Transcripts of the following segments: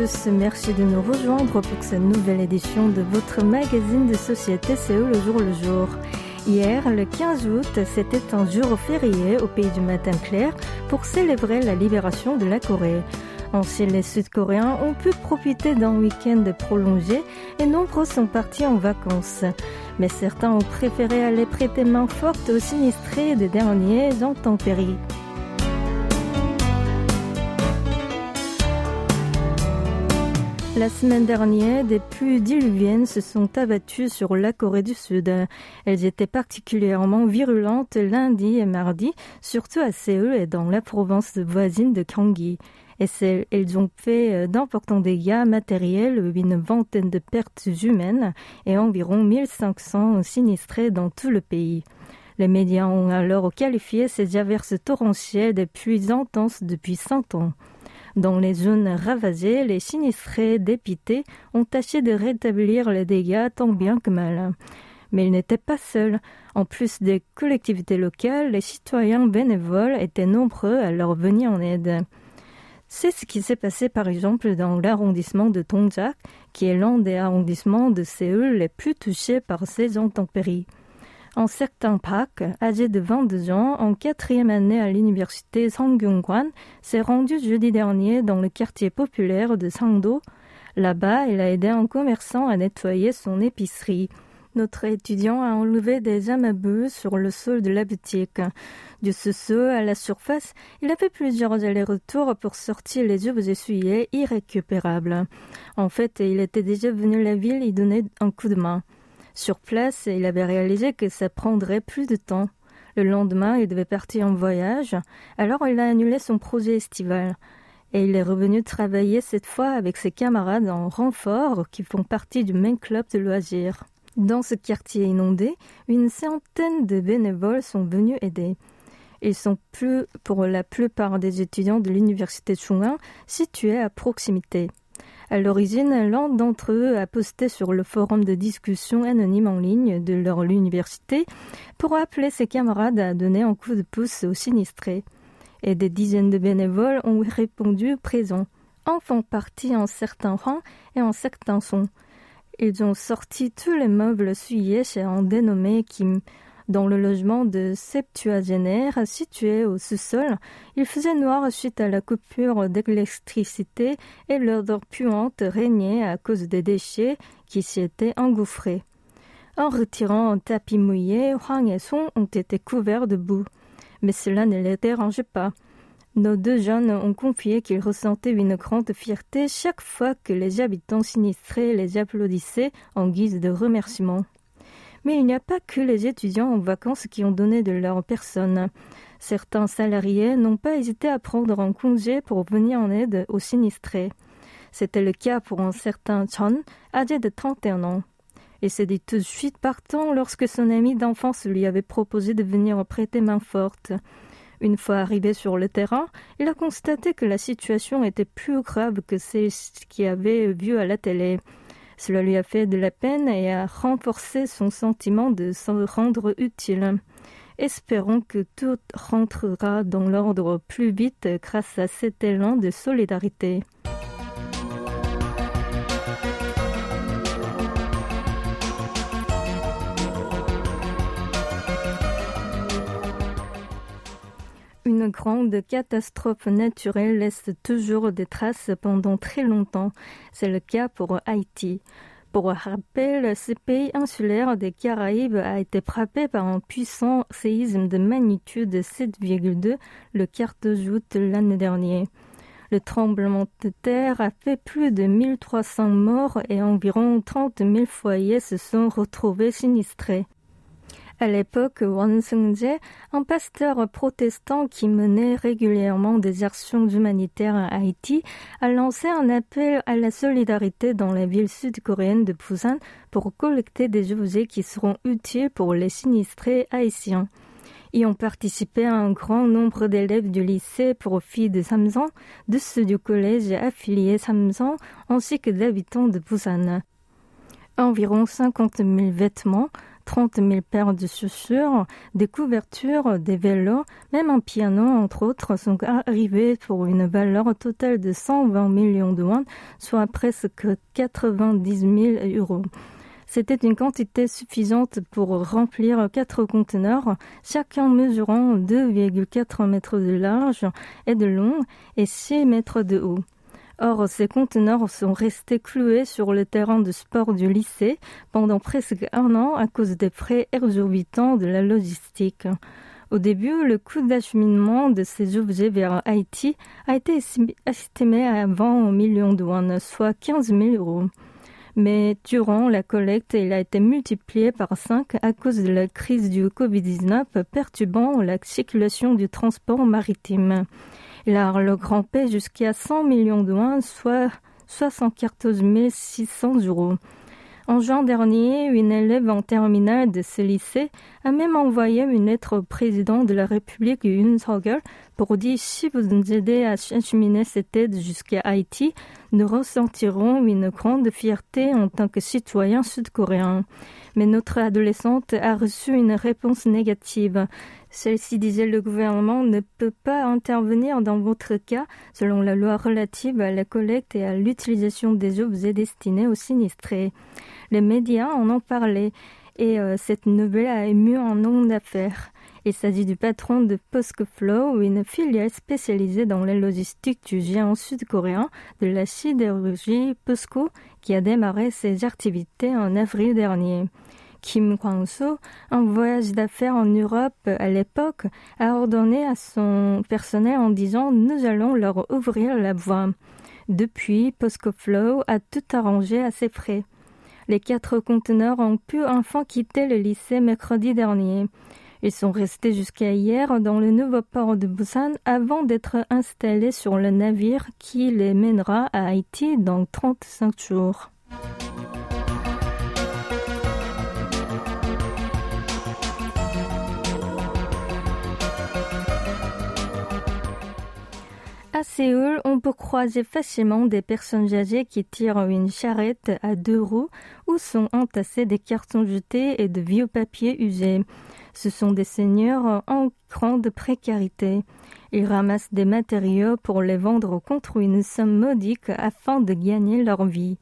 Tous, merci de nous rejoindre pour cette nouvelle édition de votre magazine de société C'est le jour le jour. Hier, le 15 août, c'était un jour férié au pays du matin clair pour célébrer la libération de la Corée. Ainsi, les Sud-Coréens ont pu profiter d'un week-end prolongé et nombreux sont partis en vacances. Mais certains ont préféré aller prêter main forte aux sinistrés des derniers intempéries. La semaine dernière, des pluies diluviennes se sont abattues sur la Corée du Sud. Elles étaient particulièrement virulentes lundi et mardi, surtout à Séoul et dans la province voisine de Gyeonggi. Elles ont fait euh, d'importants dégâts matériels, une vingtaine de pertes humaines et environ 1500 sinistrés dans tout le pays. Les médias ont alors qualifié ces averses torrentielles de pluies intenses depuis 100 ans. Dans les zones ravagées, les sinistrés dépités ont tâché de rétablir les dégâts tant bien que mal. Mais ils n'étaient pas seuls. En plus des collectivités locales, les citoyens bénévoles étaient nombreux à leur venir en aide. C'est ce qui s'est passé par exemple dans l'arrondissement de Dongjak, qui est l'un des arrondissements de Séoul les plus touchés par ces intempéries. Un certain Park, âgé de 22 ans, en quatrième année à l'université Sangyungwan, s'est rendu jeudi dernier dans le quartier populaire de Sangdo. Là-bas, il a aidé un commerçant à nettoyer son épicerie. Notre étudiant a enlevé des amabeux sur le sol de la boutique. Du sous-sol à la surface, il a fait plusieurs allers-retours pour sortir les objets essuyés irrécupérables. En fait, il était déjà venu à la ville y donner un coup de main. Sur place, il avait réalisé que ça prendrait plus de temps. Le lendemain, il devait partir en voyage, alors il a annulé son projet estival. Et il est revenu travailler cette fois avec ses camarades en renfort qui font partie du même club de loisirs. Dans ce quartier inondé, une centaine de bénévoles sont venus aider. Ils sont plus, pour la plupart des étudiants de l'université Chung'an situés à proximité. À l'origine, l'un d'entre eux a posté sur le forum de discussion anonyme en ligne de leur université pour appeler ses camarades à donner un coup de pouce aux sinistrés. Et des dizaines de bénévoles ont répondu présents. En font partie en certains rangs et en certains sons. Ils ont sorti tous les meubles souillés chez un dénommé Kim. Dans le logement de septuagénaire situé au sous-sol, il faisait noir suite à la coupure d'électricité et l'odeur puante régnait à cause des déchets qui s'y étaient engouffrés. En retirant un tapis mouillé, Huang et Song ont été couverts de boue. Mais cela ne les dérangeait pas. Nos deux jeunes ont confié qu'ils ressentaient une grande fierté chaque fois que les habitants sinistrés les applaudissaient en guise de remerciement. Mais il n'y a pas que les étudiants en vacances qui ont donné de leur personne. Certains salariés n'ont pas hésité à prendre un congé pour venir en aide aux sinistrés. C'était le cas pour un certain Chon, âgé de 31 ans. Il s'est dit tout de suite partant lorsque son ami d'enfance lui avait proposé de venir prêter main forte. Une fois arrivé sur le terrain, il a constaté que la situation était plus grave que celle qu'il avait vue à la télé. Cela lui a fait de la peine et a renforcé son sentiment de se rendre utile. Espérons que tout rentrera dans l'ordre plus vite grâce à cet élan de solidarité. Une grande catastrophe naturelle laisse toujours des traces pendant très longtemps. C'est le cas pour Haïti. Pour rappel, ce pays insulaire des Caraïbes a été frappé par un puissant séisme de magnitude 7,2 le 4 août l'année dernière. Le tremblement de terre a fait plus de 1300 morts et environ 30 000 foyers se sont retrouvés sinistrés. À l'époque, Won Seung-jae, un pasteur protestant qui menait régulièrement des actions humanitaires à Haïti, a lancé un appel à la solidarité dans la ville sud-coréenne de Busan pour collecter des objets qui seront utiles pour les sinistrés haïtiens. Y ont participé un grand nombre d'élèves du lycée pour filles de Samsung, de ceux du collège affilié Samsung, ainsi que d'habitants de Busan. Environ 50 000 vêtements, 30 000 paires de chaussures, des couvertures, des vélos, même un piano, entre autres, sont arrivés pour une valeur totale de 120 millions de won, soit presque 90 000 euros. C'était une quantité suffisante pour remplir quatre conteneurs, chacun mesurant 2,4 mètres de large et de long et 6 mètres de haut. Or, ces conteneurs sont restés cloués sur le terrain de sport du lycée pendant presque un an à cause des frais exorbitants de la logistique. Au début, le coût d'acheminement de ces objets vers Haïti a été estimé à 20 millions de won, soit 15 000 euros. Mais durant la collecte, il a été multiplié par 5 à cause de la crise du Covid-19 perturbant la circulation du transport maritime. Le grand P jusqu'à 100 millions de won, soit 74 600 euros. En juin dernier, une élève en terminale de ce lycée a même envoyé une lettre au président de la République Yoon suk pour dire si vous nous aidez à acheminer cette aide jusqu'à Haïti, nous ressentirons une grande fierté en tant que citoyens sud-coréens. Mais notre adolescente a reçu une réponse négative. Celle-ci disait le gouvernement ne peut pas intervenir dans votre cas selon la loi relative à la collecte et à l'utilisation des objets destinés aux sinistrés. Les médias en ont parlé et euh, cette nouvelle a ému un nom d'affaires. Il s'agit du patron de POSCOFLOW, une filiale spécialisée dans la logistique du géant sud-coréen de la sidérurgie POSCO qui a démarré ses activités en avril dernier. Kim Kwang-soo, un voyage d'affaires en Europe à l'époque, a ordonné à son personnel en disant Nous allons leur ouvrir la voie. Depuis, POSCO a tout arrangé à ses frais. Les quatre conteneurs ont pu enfin quitter le lycée mercredi dernier. Ils sont restés jusqu'à hier dans le nouveau port de Busan avant d'être installés sur le navire qui les mènera à Haïti dans 35 jours. À Séoul, on peut croiser facilement des personnes âgées qui tirent une charrette à deux roues où sont entassés des cartons jetés et de vieux papiers usés. Ce sont des seigneurs en grande précarité. Ils ramassent des matériaux pour les vendre contre une somme modique afin de gagner leur vie.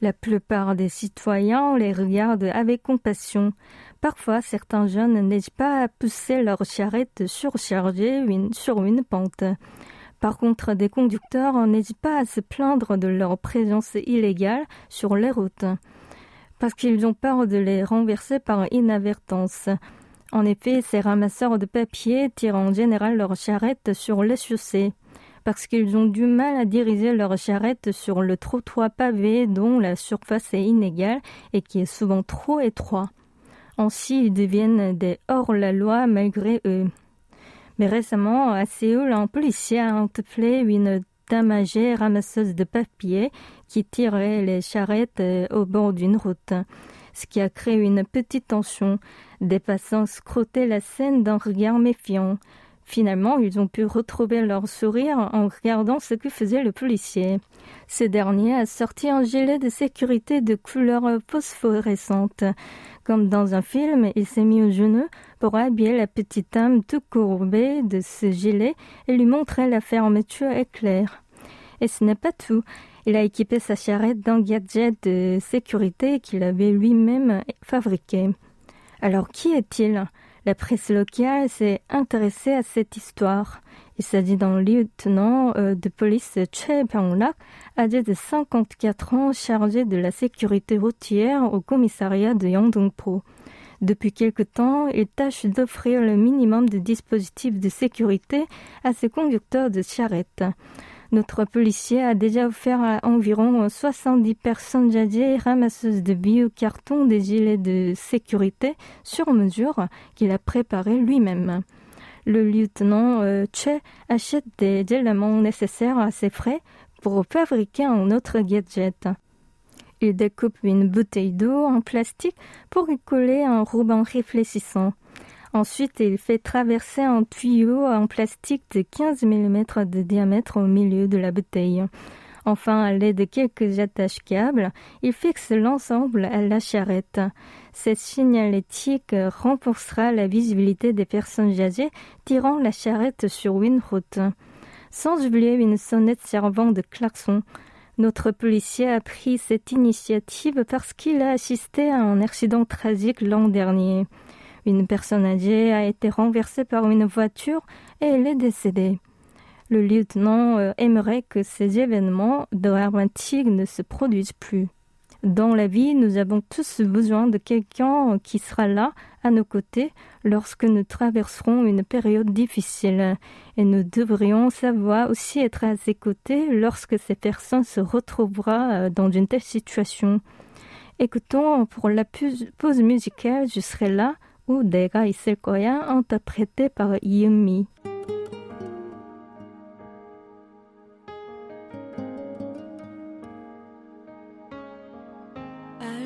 La plupart des citoyens les regardent avec compassion. Parfois, certains jeunes n'hésitent pas à pousser leur charrette surchargée sur une pente. Par contre, des conducteurs n'hésitent pas à se plaindre de leur présence illégale sur les routes, parce qu'ils ont peur de les renverser par inadvertance. En effet, ces ramasseurs de papier tirent en général leurs charrettes sur les chaussées, parce qu'ils ont du mal à diriger leurs charrettes sur le trottoir pavé dont la surface est inégale et qui est souvent trop étroit. Ainsi, ils deviennent des hors-la-loi malgré eux. Mais récemment, à Séoul, un policier a interpellé une dame ramasseuse de papier qui tirait les charrettes euh, au bord d'une route, ce qui a créé une petite tension. Des passants scrotaient la scène d'un regard méfiant. Finalement, ils ont pu retrouver leur sourire en regardant ce que faisait le policier. Ce dernier a sorti un gilet de sécurité de couleur phosphorescente. Comme dans un film, il s'est mis au genou pour habiller la petite âme tout courbée de ce gilet et lui montrer la fermeture éclair. Et ce n'est pas tout. Il a équipé sa charrette d'un gadget de sécurité qu'il avait lui-même fabriqué. Alors qui est-il? La presse locale s'est intéressée à cette histoire. Il s'agit d'un lieutenant euh, de police Choi Byung-lak, âgé de 54 ans, chargé de la sécurité routière au commissariat de Yangdong-po. Depuis quelque temps, il tâche d'offrir le minimum de dispositifs de sécurité à ses conducteurs de charrettes. Notre policier a déjà offert à environ 70 personnes âgées ramasseuses de biocartons des gilets de sécurité sur mesure qu'il a préparés lui-même. Le lieutenant euh, Che achète des éléments nécessaires à ses frais pour fabriquer un autre gadget. Il découpe une bouteille d'eau en plastique pour y coller un ruban réfléchissant. Ensuite, il fait traverser un tuyau en plastique de 15 mm de diamètre au milieu de la bouteille. Enfin, à l'aide de quelques attaches câbles, il fixe l'ensemble à la charrette. Cette signalétique renforcera la visibilité des personnes âgées tirant la charrette sur une route. Sans oublier une sonnette servant de klaxon. Notre policier a pris cette initiative parce qu'il a assisté à un accident tragique l'an dernier. Une personne âgée a été renversée par une voiture et elle est décédée. Le lieutenant euh, aimerait que ces événements dramatiques ne se produisent plus. Dans la vie, nous avons tous besoin de quelqu'un qui sera là à nos côtés lorsque nous traverserons une période difficile. Et nous devrions savoir aussi être à ses côtés lorsque ces personnes se retrouveront euh, dans une telle situation. Écoutons pour la pause musicale, je serai là ou 내가 있을 거야 interprété par Yumi.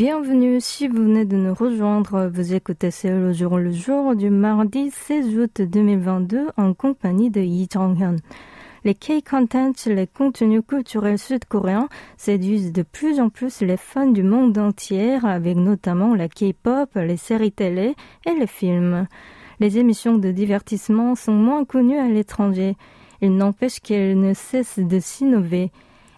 Bienvenue si vous venez de nous rejoindre. Vous écoutez C'est le jour le jour du mardi 16 août 2022 en compagnie de Yi Jong-hyun les K-contents, les contenus culturels sud-coréens, séduisent de plus en plus les fans du monde entier, avec notamment la K-pop, les séries télé et les films. Les émissions de divertissement sont moins connues à l'étranger. Il n'empêche qu'elles ne cessent de s'innover.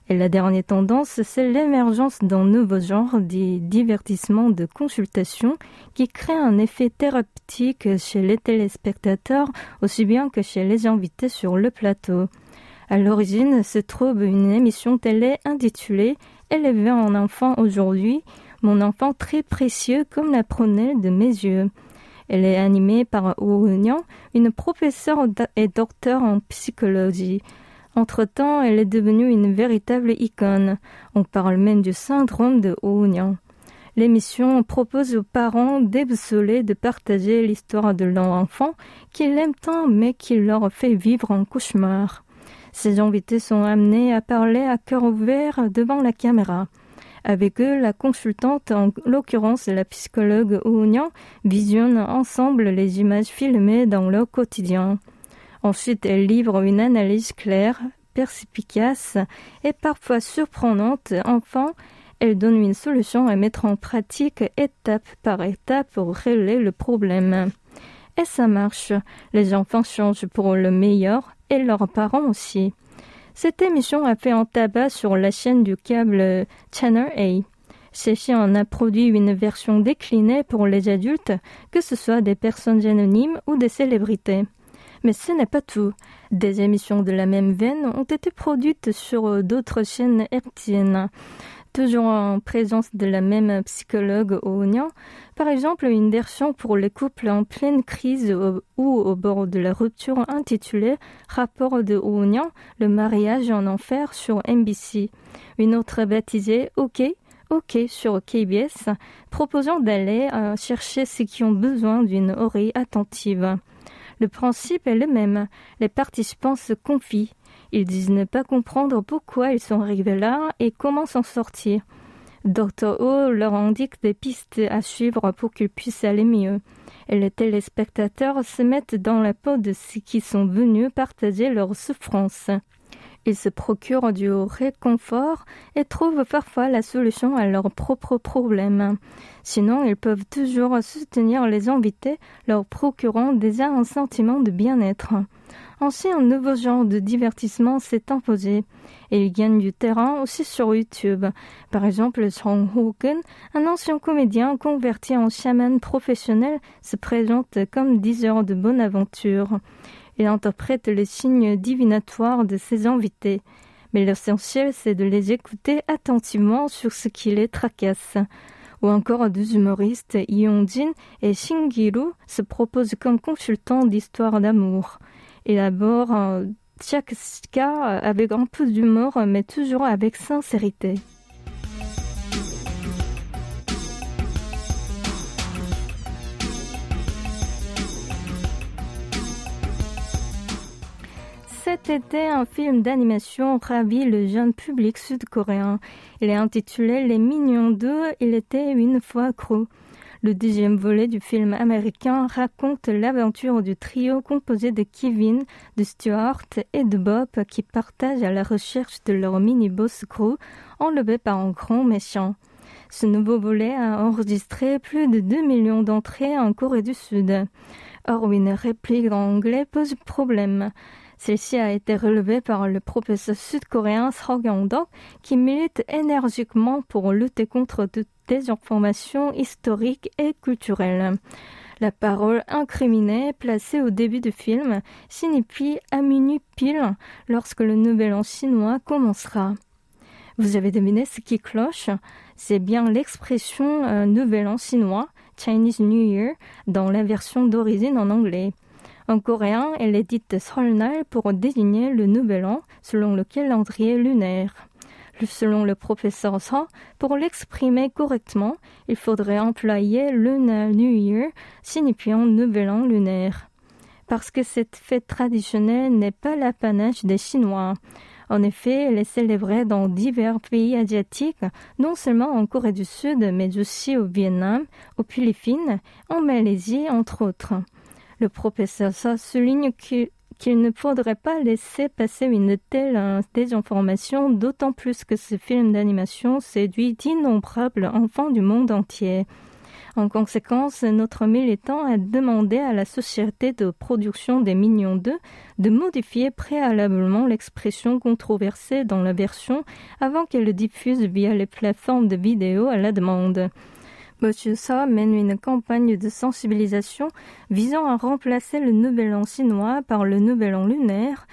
Et la dernière tendance, c'est l'émergence d'un nouveau genre des divertissements de consultation qui crée un effet thérapeutique chez les téléspectateurs aussi bien que chez les invités sur le plateau. À l'origine se trouve une émission télé intitulée Élever un enfant aujourd'hui, mon enfant très précieux comme la prunelle de mes yeux. Elle est animée par Oh une professeure et docteur en psychologie. Entre-temps, elle est devenue une véritable icône. On parle même du syndrome de Ounian. L'émission propose aux parents déboussolés de partager l'histoire de leur enfant qu'ils aiment tant mais qui leur fait vivre un cauchemar. Ces invités sont amenés à parler à cœur ouvert devant la caméra. Avec eux, la consultante, en l'occurrence la psychologue Ounian, visionne ensemble les images filmées dans leur quotidien. Ensuite, elle livre une analyse claire, perspicace et parfois surprenante. Enfin, elle donne une solution à mettre en pratique étape par étape pour régler le problème. Et ça marche. Les enfants changent pour le meilleur et leurs parents aussi. Cette émission a fait un tabac sur la chaîne du câble Channel A. Ceci en a produit une version déclinée pour les adultes, que ce soit des personnes anonymes ou des célébrités. Mais ce n'est pas tout. Des émissions de la même veine ont été produites sur d'autres chaînes hertziennes toujours en présence de la même psychologue au Par exemple, une version pour les couples en pleine crise ou au bord de la rupture intitulée Rapport de Oignan, le mariage en enfer sur NBC. Une autre baptisée OK, OK sur KBS, proposant d'aller euh, chercher ceux qui ont besoin d'une oreille attentive. Le principe est le même. Les participants se confient. Ils disent ne pas comprendre pourquoi ils sont arrivés là et comment s'en sortir. Dr. O leur indique des pistes à suivre pour qu'ils puissent aller mieux. Et les téléspectateurs se mettent dans la peau de ceux qui sont venus partager leurs souffrances. Ils se procurent du réconfort et trouvent parfois la solution à leurs propres problèmes. Sinon, ils peuvent toujours soutenir les invités, leur procurant déjà un sentiment de bien-être. Ainsi, un nouveau genre de divertissement s'est imposé et il gagne du terrain aussi sur YouTube. Par exemple, Song Ho-gun, un ancien comédien converti en chaman professionnel, se présente comme diseur de bonne aventure. Il interprète les signes divinatoires de ses invités. Mais l'essentiel, c'est de les écouter attentivement sur ce qui les tracasse ou encore deux humoristes, Jin et Shingiru, se proposent comme consultants d'histoires d'amour. Élaborent chaque cas avec un peu d'humour, mais toujours avec sincérité. Cet été, un film d'animation ravit le jeune public sud-coréen. Il est intitulé Les Mignons 2, il était une fois Crow. Le deuxième volet du film américain raconte l'aventure du trio composé de Kevin, de Stuart et de Bob qui partagent à la recherche de leur mini-boss Crow enlevé par un grand méchant. Ce nouveau volet a enregistré plus de 2 millions d'entrées en Corée du Sud. Or, une réplique en anglais pose problème. Celle-ci a été relevée par le professeur sud-coréen Seo Kyung-dok qui milite énergiquement pour lutter contre toutes désinformations historiques et culturelles. La parole incriminée placée au début du film signifie à minuit pile lorsque le nouvel an chinois commencera. Vous avez deviné ce qui cloche? C'est bien l'expression euh, nouvel an chinois, Chinese New Year, dans la version d'origine en anglais. En coréen, elle est dite Solnal pour désigner le nouvel an selon le calendrier lunaire. Selon le professeur Sa, pour l'exprimer correctement, il faudrait employer Lunar New Year, signifiant nouvel an lunaire. Parce que cette fête traditionnelle n'est pas l'apanage des Chinois. En effet, elle est célébrée dans divers pays asiatiques, non seulement en Corée du Sud, mais aussi au Vietnam, aux Philippines, en Malaisie, entre autres. Le professeur souligne qu'il ne faudrait pas laisser passer une telle désinformation, d'autant plus que ce film d'animation séduit d'innombrables enfants du monde entier. En conséquence, notre militant a demandé à la société de production des Mignons 2 de modifier préalablement l'expression controversée dans la version avant qu'elle le diffuse via les plateformes de vidéo à la demande. Monsieur Sa mène une campagne de sensibilisation visant à remplacer le Nouvel An chinois par le Nouvel An lunaire,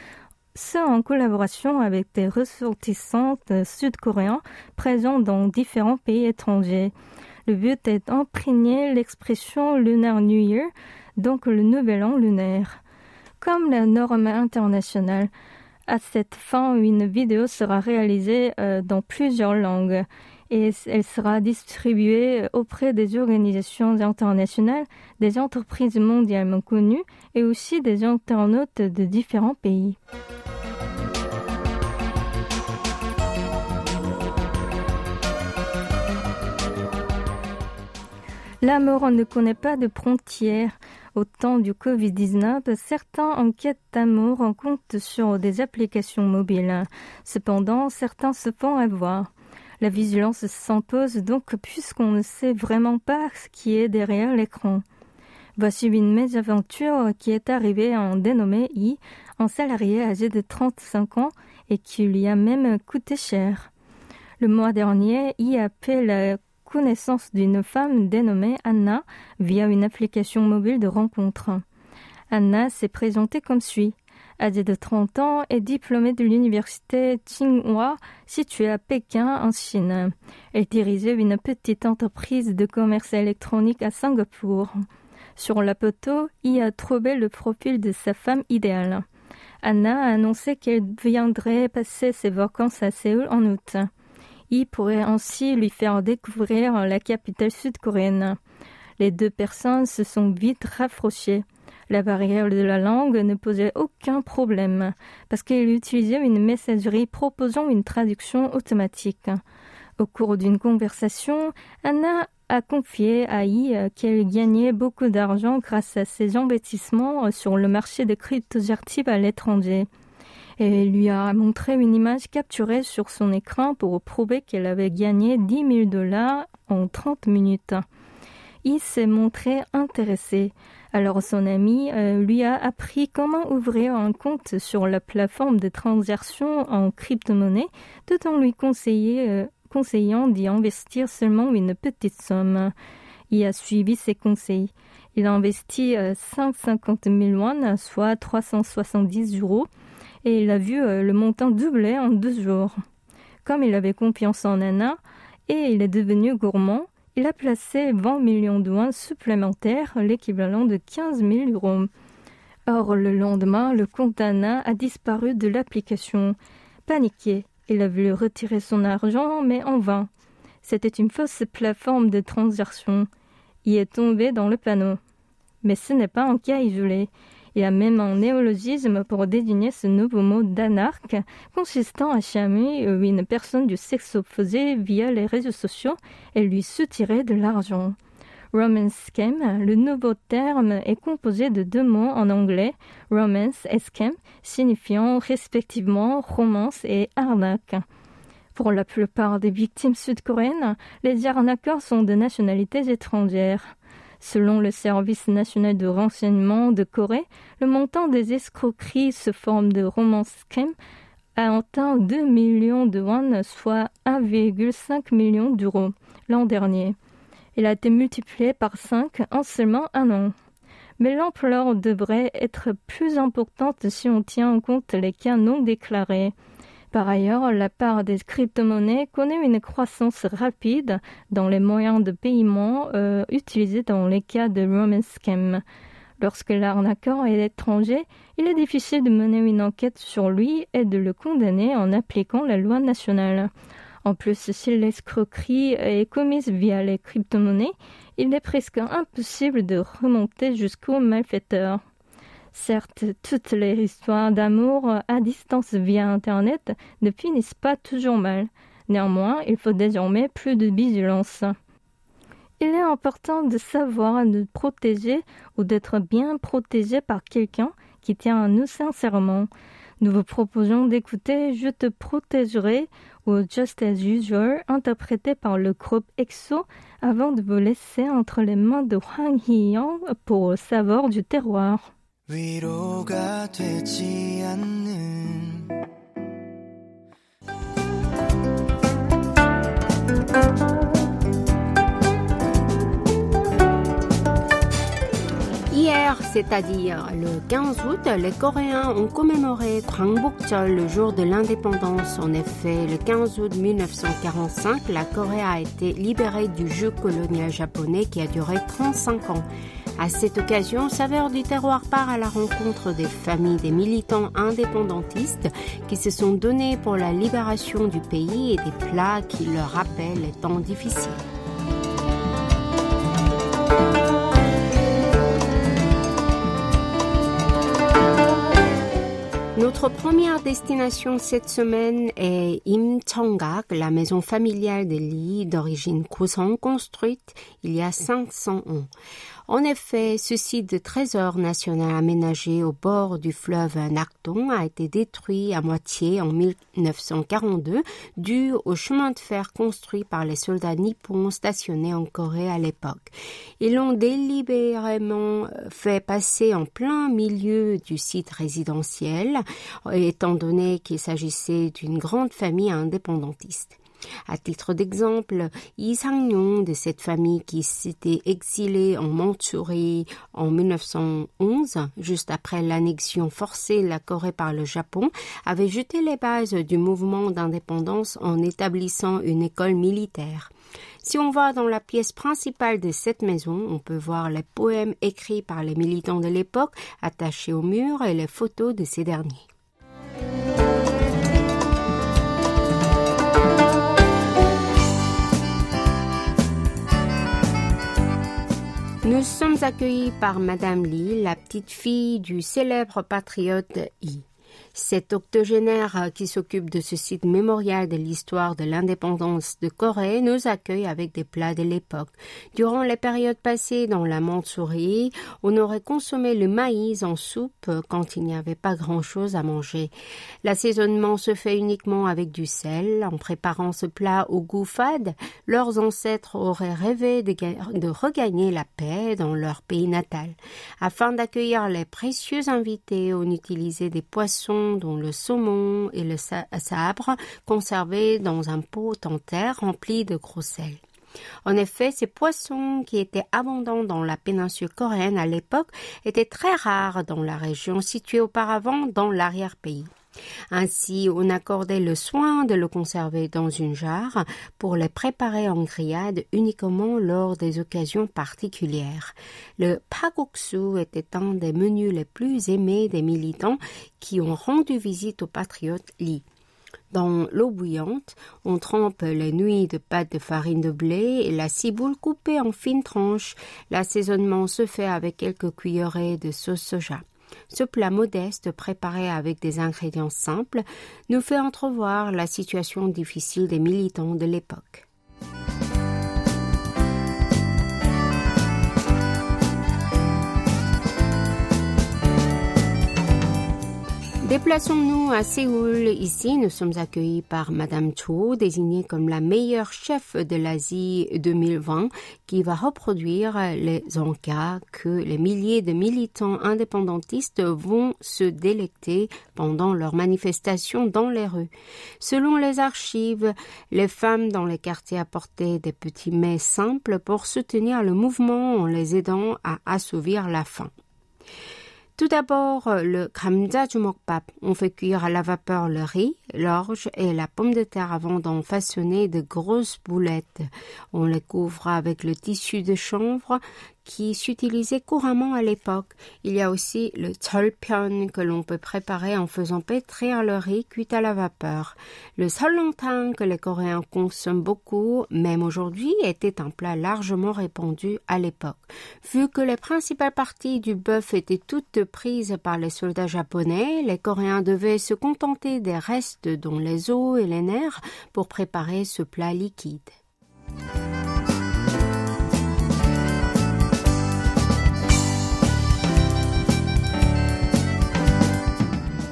ce en collaboration avec des ressortissants sud-coréens présents dans différents pays étrangers. Le but est d'imprégner l'expression Lunar New Year, donc le Nouvel An lunaire. Comme la norme internationale, à cette fin, une vidéo sera réalisée euh, dans plusieurs langues et elle sera distribuée auprès des organisations internationales, des entreprises mondialement connues et aussi des internautes de différents pays. L'amour ne connaît pas de frontières. Au temps du Covid-19, certains enquêtes d'amour comptent sur des applications mobiles. Cependant, certains se font avoir. La vigilance s'impose donc puisqu'on ne sait vraiment pas ce qui est derrière l'écran. Voici une mésaventure qui est arrivée à un dénommé I, un salarié âgé de 35 ans et qui lui a même coûté cher. Le mois dernier, I a fait la connaissance d'une femme dénommée Anna via une application mobile de rencontre. Anna s'est présentée comme suit âgée de 30 ans, est diplômée de l'université Tsinghua, située à Pékin, en Chine. Elle dirigeait une petite entreprise de commerce électronique à Singapour. Sur la photo, il a trouvé le profil de sa femme idéale. Anna a annoncé qu'elle viendrait passer ses vacances à Séoul en août. Il pourrait ainsi lui faire découvrir la capitale sud-coréenne. Les deux personnes se sont vite rapprochées. La barrière de la langue ne posait aucun problème parce qu'elle utilisait une messagerie proposant une traduction automatique. Au cours d'une conversation, Anna a confié à I qu'elle gagnait beaucoup d'argent grâce à ses investissements sur le marché des cryptoactifs à l'étranger. Et lui a montré une image capturée sur son écran pour prouver qu'elle avait gagné 10 000 dollars en 30 minutes. I s'est montré intéressé. Alors son ami euh, lui a appris comment ouvrir un compte sur la plateforme de transaction en crypto-monnaie, tout en lui euh, conseillant d'y investir seulement une petite somme. Il a suivi ses conseils. Il a investi 150 000 won, soit 370 euros, et il a vu le montant doubler en deux jours. Comme il avait confiance en Anna et il est devenu gourmand, il a placé 20 millions de supplémentaires, l'équivalent de 15 000 euros. Or, le lendemain, le compte Anna a disparu de l'application. Paniqué, il a voulu retirer son argent, mais en vain. C'était une fausse plateforme de transaction. Il est tombé dans le panneau. Mais ce n'est pas un cas isolé. Il y a même un néologisme pour désigner ce nouveau mot d'anarque, consistant à charmer une personne du sexe opposé via les réseaux sociaux et lui soutirer de l'argent. Romance scam, le nouveau terme est composé de deux mots en anglais, romance et scam, signifiant respectivement romance et arnaque. Pour la plupart des victimes sud-coréennes, les arnaqueurs sont de nationalités étrangères. Selon le Service national de renseignement de Corée, le montant des escroqueries sous forme de romance scam a atteint 2 millions de won, soit 1,5 million d'euros l'an dernier. Il a été multiplié par 5 en seulement un an. Mais l'ampleur devrait être plus importante si on tient en compte les cas non déclarés. Par ailleurs, la part des crypto-monnaies connaît une croissance rapide dans les moyens de paiement euh, utilisés dans les cas de romance scam. Lorsque l'arnaqueur est étranger, il est difficile de mener une enquête sur lui et de le condamner en appliquant la loi nationale. En plus, si l'escroquerie est commise via les crypto-monnaies, il est presque impossible de remonter jusqu'au malfaiteur. Certes, toutes les histoires d'amour à distance via Internet ne finissent pas toujours mal. Néanmoins, il faut désormais plus de vigilance. Il est important de savoir nous protéger ou d'être bien protégé par quelqu'un qui tient à nous sincèrement. Nous vous proposons d'écouter Je te protégerai ou Just as Usual interprété par le groupe EXO avant de vous laisser entre les mains de Hwang Hee-young pour savoir du terroir. 위로가 되지 않는 C'est-à-dire le 15 août, les Coréens ont commémoré Gwangbokjeol, le jour de l'indépendance. En effet, le 15 août 1945, la Corée a été libérée du jeu colonial japonais qui a duré 35 ans. À cette occasion, Saveur du terroir part à la rencontre des familles des militants indépendantistes qui se sont donnés pour la libération du pays et des plats qui leur rappellent les temps difficiles. Notre première destination cette semaine est Im Chongak, la maison familiale de Lee d'origine Kusong construite il y a 500 ans. En effet, ce site de trésor national aménagé au bord du fleuve Nakdong a été détruit à moitié en 1942 dû au chemin de fer construit par les soldats nippons stationnés en Corée à l'époque. Ils l'ont délibérément fait passer en plein milieu du site résidentiel, étant donné qu'il s'agissait d'une grande famille indépendantiste. À titre d'exemple, Yi Sang-yong de cette famille qui s'était exilée en Mandchourie en 1911, juste après l'annexion forcée de la Corée par le Japon, avait jeté les bases du mouvement d'indépendance en établissant une école militaire. Si on va dans la pièce principale de cette maison, on peut voir les poèmes écrits par les militants de l'époque attachés au mur et les photos de ces derniers. Nous sommes accueillis par Madame Lee, la petite fille du célèbre patriote Yi. Cet octogénaire euh, qui s'occupe de ce site mémorial de l'histoire de l'indépendance de Corée nous accueille avec des plats de l'époque. Durant les périodes passées dans la Mandchourie, on aurait consommé le maïs en soupe quand il n'y avait pas grand-chose à manger. L'assaisonnement se fait uniquement avec du sel. En préparant ce plat au goût fade, leurs ancêtres auraient rêvé de, de regagner la paix dans leur pays natal. Afin d'accueillir les précieux invités, on utilisait des poissons dont le saumon et le sabre conservés dans un pot en terre rempli de gros sel. En effet, ces poissons qui étaient abondants dans la péninsule coréenne à l'époque étaient très rares dans la région située auparavant dans l'arrière-pays. Ainsi, on accordait le soin de le conserver dans une jarre pour le préparer en grillade uniquement lors des occasions particulières. Le pagoksu était un des menus les plus aimés des militants qui ont rendu visite aux patriotes Lee. Dans l'eau bouillante, on trempe les nuits de pâte de farine de blé et la ciboule coupée en fines tranches. L'assaisonnement se fait avec quelques cuillerées de sauce soja. Ce plat modeste, préparé avec des ingrédients simples, nous fait entrevoir la situation difficile des militants de l'époque. Déplaçons-nous à Séoul. Ici, nous sommes accueillis par Madame Cho, désignée comme la meilleure chef de l'Asie 2020, qui va reproduire les encas que les milliers de militants indépendantistes vont se délecter pendant leurs manifestations dans les rues. Selon les archives, les femmes dans les quartiers apportaient des petits mets simples pour soutenir le mouvement en les aidant à assouvir la faim. Tout d'abord, le kamja jumokbap. On fait cuire à la vapeur le riz, l'orge et la pomme de terre avant d'en façonner de grosses boulettes. On les couvre avec le tissu de chanvre qui s'utilisait couramment à l'époque. Il y a aussi le tolpion que l'on peut préparer en faisant pétrir le riz cuit à la vapeur. Le solongtang que les Coréens consomment beaucoup, même aujourd'hui, était un plat largement répandu à l'époque. Vu que les principales parties du bœuf étaient toutes prises par les soldats japonais, les Coréens devaient se contenter des restes dont les os et les nerfs pour préparer ce plat liquide.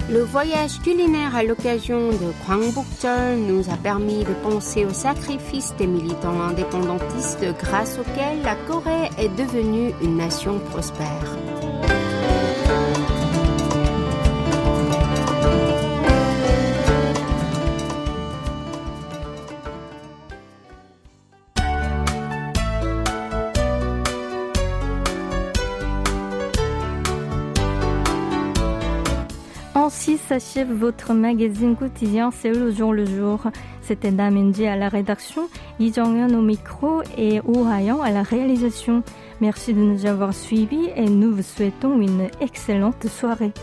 Le voyage culinaire à l'occasion de Gwangbokjeol nous a permis de penser au sacrifice des militants indépendantistes grâce auxquels la Corée est devenue une nation prospère. S'achève votre magazine quotidien C'est le jour le jour. C'était Damendi à la rédaction, Lee jong au micro et Oh Hayan à la réalisation. Merci de nous avoir suivis et nous vous souhaitons une excellente soirée.